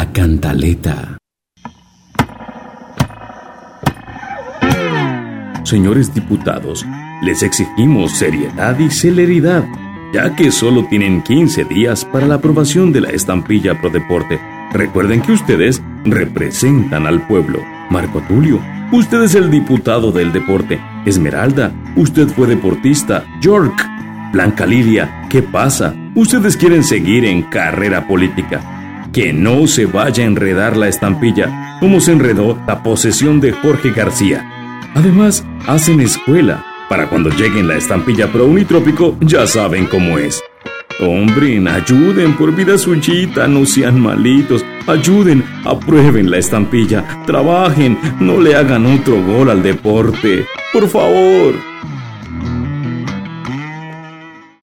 La cantaleta. Señores diputados, les exigimos seriedad y celeridad, ya que solo tienen 15 días para la aprobación de la estampilla Pro Deporte. Recuerden que ustedes representan al pueblo. Marco Tulio, usted es el diputado del deporte. Esmeralda, usted fue deportista. York, Blanca Lilia, ¿qué pasa? Ustedes quieren seguir en carrera política. Que no se vaya a enredar la estampilla, como se enredó la posesión de Jorge García. Además, hacen escuela. Para cuando lleguen la estampilla pro unitrópico, ya saben cómo es. Hombre, ayuden por vida suyita, no sean malitos. Ayuden, aprueben la estampilla, trabajen, no le hagan otro gol al deporte. Por favor.